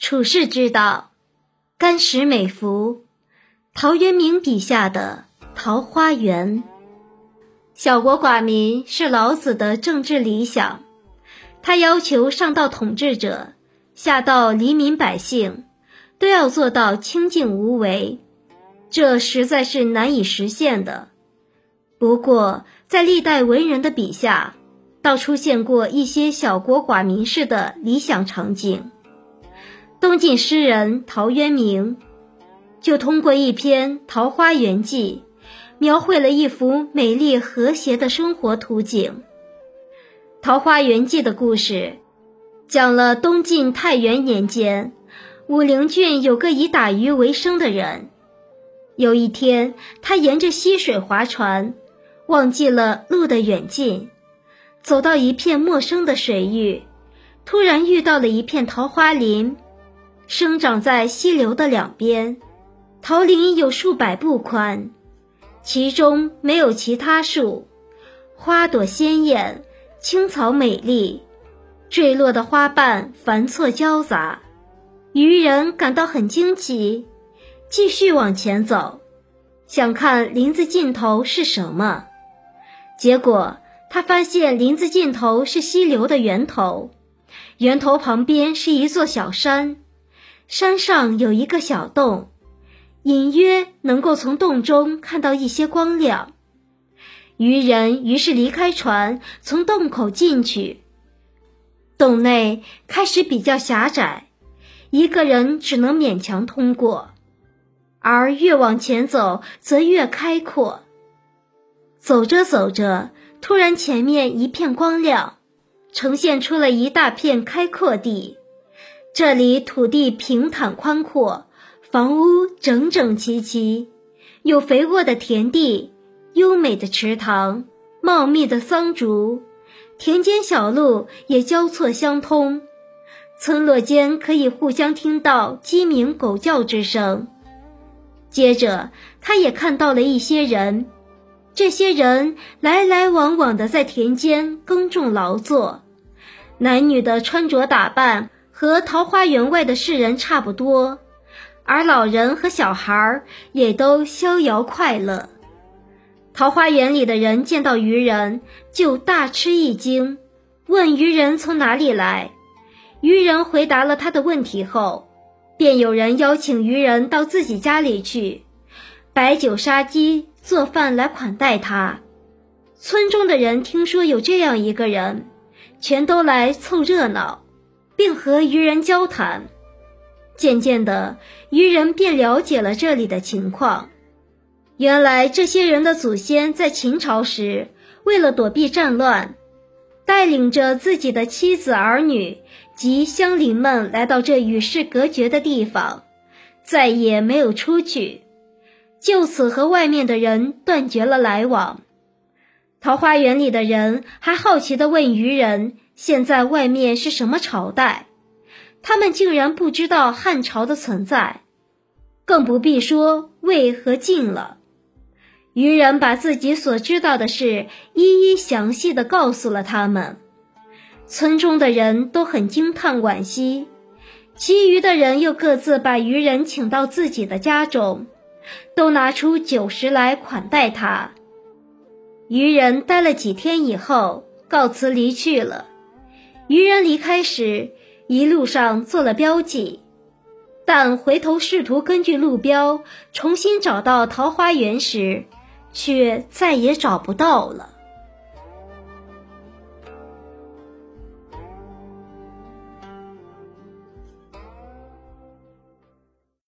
处世之道，甘石美服，陶渊明笔下的桃花源。小国寡民是老子的政治理想，他要求上到统治者，下到黎民百姓，都要做到清净无为，这实在是难以实现的。不过，在历代文人的笔下，倒出现过一些小国寡民式的理想场景。东晋诗人陶渊明就通过一篇《桃花源记》，描绘了一幅美丽和谐的生活图景。《桃花源记》的故事讲了东晋太元年间，武陵郡有个以打鱼为生的人。有一天，他沿着溪水划船，忘记了路的远近，走到一片陌生的水域，突然遇到了一片桃花林。生长在溪流的两边，桃林有数百步宽，其中没有其他树，花朵鲜艳，青草美丽，坠落的花瓣繁错交杂。渔人感到很惊奇，继续往前走，想看林子尽头是什么。结果他发现林子尽头是溪流的源头，源头旁边是一座小山。山上有一个小洞，隐约能够从洞中看到一些光亮。渔人于是离开船，从洞口进去。洞内开始比较狭窄，一个人只能勉强通过，而越往前走则越开阔。走着走着，突然前面一片光亮，呈现出了一大片开阔地。这里土地平坦宽阔，房屋整整齐齐，有肥沃的田地、优美的池塘、茂密的桑竹，田间小路也交错相通，村落间可以互相听到鸡鸣狗叫之声。接着，他也看到了一些人，这些人来来往往的在田间耕种劳作，男女的穿着打扮。和桃花源外的世人差不多，而老人和小孩也都逍遥快乐。桃花源里的人见到渔人就大吃一惊，问渔人从哪里来。渔人回答了他的问题后，便有人邀请渔人到自己家里去，摆酒杀鸡做饭来款待他。村中的人听说有这样一个人，全都来凑热闹。并和渔人交谈，渐渐的，渔人便了解了这里的情况。原来，这些人的祖先在秦朝时，为了躲避战乱，带领着自己的妻子儿女及乡邻们来到这与世隔绝的地方，再也没有出去，就此和外面的人断绝了来往。桃花源里的人还好奇地问渔人。现在外面是什么朝代？他们竟然不知道汉朝的存在，更不必说魏和晋了。渔人把自己所知道的事一一详细的告诉了他们，村中的人都很惊叹惋惜，其余的人又各自把渔人请到自己的家中，都拿出酒食来款待他。渔人待了几天以后，告辞离去了。渔人离开时，一路上做了标记，但回头试图根据路标重新找到桃花源时，却再也找不到了。